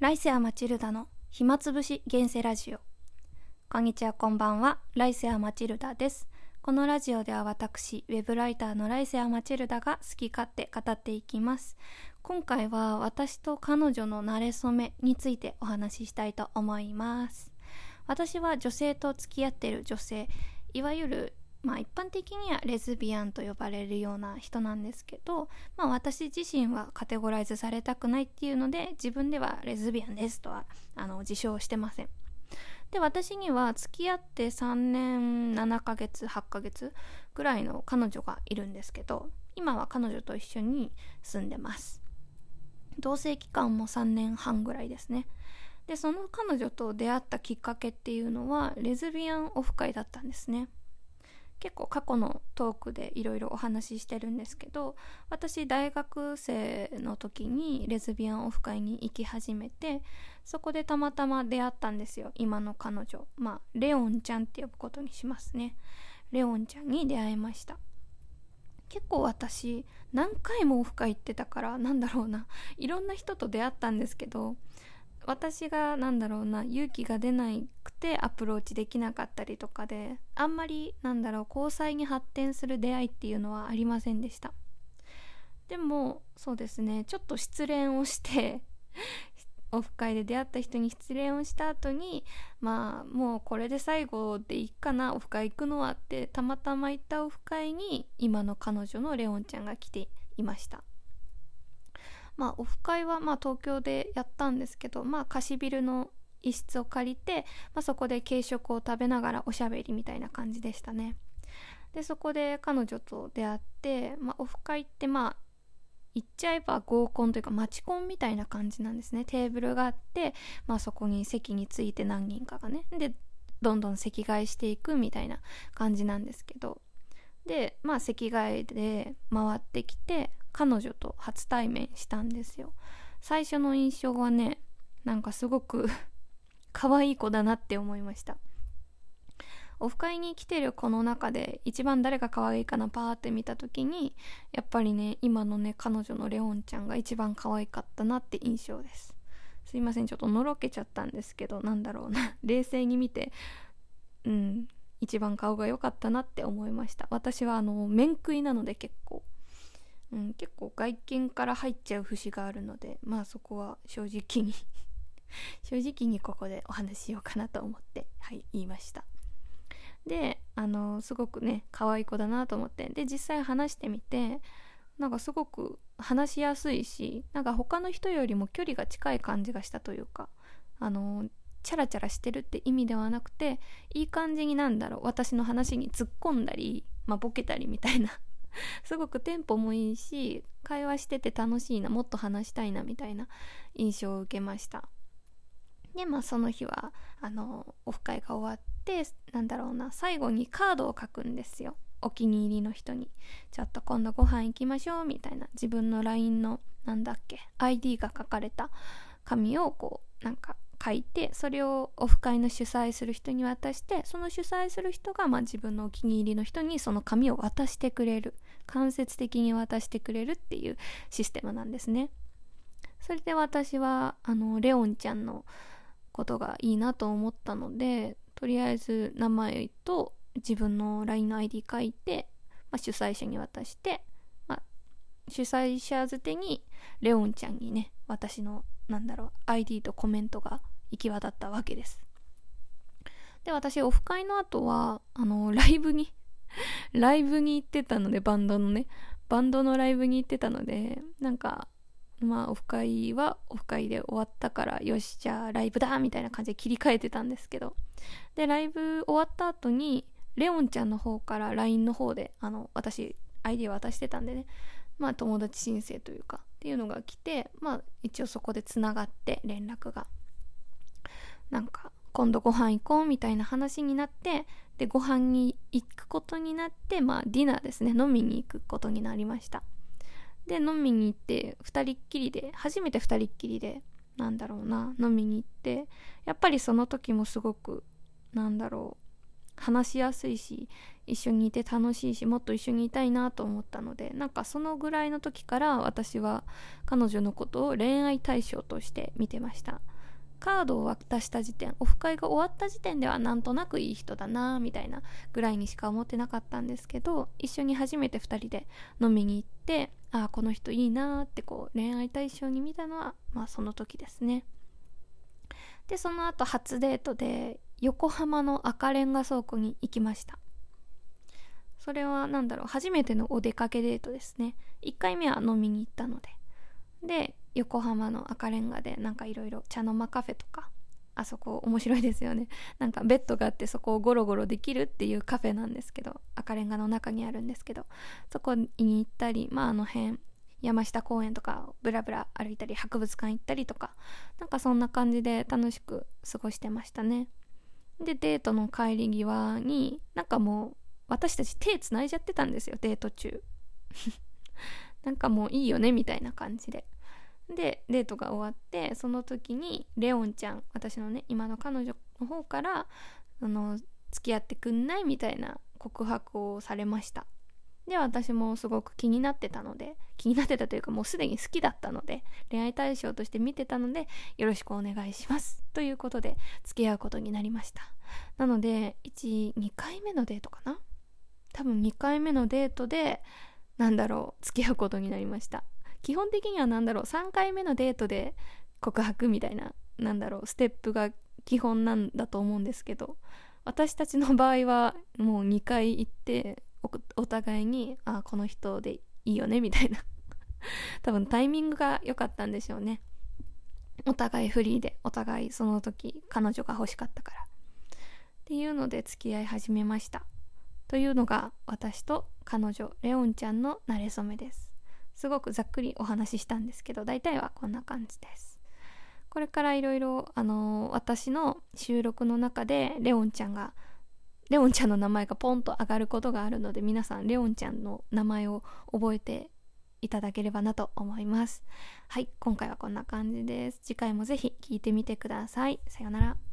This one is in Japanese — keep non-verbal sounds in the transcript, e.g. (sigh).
来世はマチルダの暇つぶし現世ラジオ。こんにちは、こんばんは。来世はマチルダです。このラジオでは私、ウェブライターの来世はマチルダが好き勝手語っていきます。今回は私と彼女の馴れ初めについてお話ししたいと思います。私は女性と付き合っている女性、いわゆるまあ一般的にはレズビアンと呼ばれるような人なんですけど、まあ私自身はカテゴライズされたくないっていうので、自分ではレズビアンですとは、あの、自称してません。で、私には付き合って3年7ヶ月、8ヶ月ぐらいの彼女がいるんですけど、今は彼女と一緒に住んでます。同棲期間も3年半ぐらいですね。で、その彼女と出会ったきっかけっていうのは、レズビアンオフ会だったんですね。結構過去のトークでいろいろお話ししてるんですけど私大学生の時にレズビアンオフ会に行き始めてそこでたまたま出会ったんですよ今の彼女。まあレオンちゃんって呼ぶことにしますね。レオンちゃんに出会いました。結構私何回もオフ会行ってたからなんだろうな。いろんな人と出会ったんですけど私がなんだろうな勇気が出なくてアプローチできなかったりとかであんまりなんだろう交際に発展する出会いっていうのはありませんでした。でもそうですねちょっと失恋をしてオフ会で出会った人に失恋をした後にまあもうこれで最後でいいかなオフ会行くのはってたまたま行ったオフ会に今の彼女のレオンちゃんが来ていました。まあ、オフ会はまあ東京でやったんですけど、まあ、貸しビルの一室を借りて、まあ、そこで軽食を食べながらおしゃべりみたいな感じでしたね。でそこで彼女と出会って、まあ、オフ会ってまあ言っちゃえば合コンというかマチコンみたいな感じなんですね。テーブルがあって、まあ、そこに席について何人かがね。でどんどん席替えしていくみたいな感じなんですけど。でまあ席替えで回ってきて彼女と初対面したんですよ。最初の印象はねなんかすごく (laughs) 可愛い子だなって思いました。オフ会に来てる子の中で一番誰が可愛いかなパーって見た時にやっぱりね今のね彼女のレオンちゃんが一番可愛かったなって印象です。すいませんちょっとのろけちゃったんですけどなんだろうな。(laughs) 冷静に見てうん一番顔が良かったなって思いました。私はあの面食いなので結構。うん、結構外見から入っちゃう節があるのでまあそこは正直に (laughs) 正直にここでお話ししようかなと思ってはい言いました。であのすごくね可愛い子だなと思ってで実際話してみてなんかすごく話しやすいしなんか他の人よりも距離が近い感じがしたというかあのチャラチャラしてるって意味ではなくていい感じになんだろう私の話に突っ込んだり、まあ、ボケたりみたいな (laughs) すごくテンポもいいし会話してて楽しいなもっと話したいなみたいな印象を受けました。でまあその日はあのオフ会が終わってなんだろうな最後にカードを書くんですよ。お気に入りの人に。ちょっと今度ご飯行きましょうみたいな。自分の LINE のなんだっけ ID が書かれた紙をこうなんか書いてそれをオフ会の主催する人に渡してその主催する人が、まあ、自分のお気に入りの人にその紙を渡してくれる。間接的に渡してくれるっていうシステムなんですね。それで私はあのレオンちゃんのことがいいなと思ったのでとりあえず名前と自分の LINE の ID 書いて、まあ、主催者に渡して、まあ、主催者づてにレオンちゃんにね私のなんだろう ID とコメントが行き渡ったわけです。で私オフ会の後はあのライブに (laughs) ライブに行ってたのでバンドのねバンドのライブに行ってたのでなんかまあオフ会はオフ会で終わったからよしじゃあライブだみたいな感じで切り替えてたんですけどでライブ終わった後にレオンちゃんの方から LINE の方であの私 ID 渡してたんでねまあ友達申請というかっていうのが来てまあ一応そこでつながって連絡が。なんか今度ご飯行こうみたいな話になってでご飯に行くことになってまあディナーですね。飲みに行くことになりました。で飲みに行って2人っきりで初めて2人っきりでなんだろうな飲みに行ってやっぱりその時もすごくなんだろう話しやすいし一緒にいて楽しいしもっと一緒にいたいなと思ったのでなんかそのぐらいの時から私は彼女のことを恋愛対象として見てました。カードを渡した時点オフ会が終わった時点ではなんとなくいい人だなみたいなぐらいにしか思ってなかったんですけど一緒に初めて2人で飲みに行ってああこの人いいなってこう恋愛対象に見たのはまあその時ですね。でその後初デートで横浜の赤レンガ倉庫に行きました。それは何だろう初めてのお出かけデートですね。1回目は飲みに行ったので。で横浜の赤レンガでなんかいろいろ茶の間カフェとかあそこ面白いですよね。(laughs) なんかベッドがあってそこをゴロゴロできるっていうカフェなんですけど赤レンガの中にあるんですけどそこに行ったりまああの辺山下公園とかブラブラ歩いたり博物館行ったりとかなんかそんな感じで楽しく過ごしてましたね。でデートの帰り際になんかもう私たち手つないじゃってたんですよデート中。(laughs) なんかもういいよねみたいな感じで。でデートが終わってその時にレオンちゃん私のね今の彼女の方からあの付き合ってくんない？みたいな告白をされました。で私もすごく気になってたので気になってたというかもうすでに好きだったので恋愛対象として見てたのでよろしくお願いします。ということで付き合うことになりました。なので12回目のデートかな？多分2回目のデートでなんだろう付き合うことになりました。基本的には何だろう3回目のデートで告白みたいななんだろうステップが基本なんだと思うんですけど私たちの場合はもう2回行ってお互いにあこの人でいいよねみたいな。(laughs) 多分タイミングが良かったんでしょうね。お互いフリーでお互いその時彼女が欲しかったから。っていうので付き合い始めました。というのが私と彼女レオンちゃんの馴れ初めです。すごくざっくりお話ししたんですけど大体はこんな感じです。これからいろいろあの私の収録の中でレオンちゃんがレオンちゃんの名前がポンと上がることがあるので皆さんレオンちゃんの名前を覚えていただければなと思います。はい今回はこんな感じです。次回もぜひ聞いてみてください。さようなら。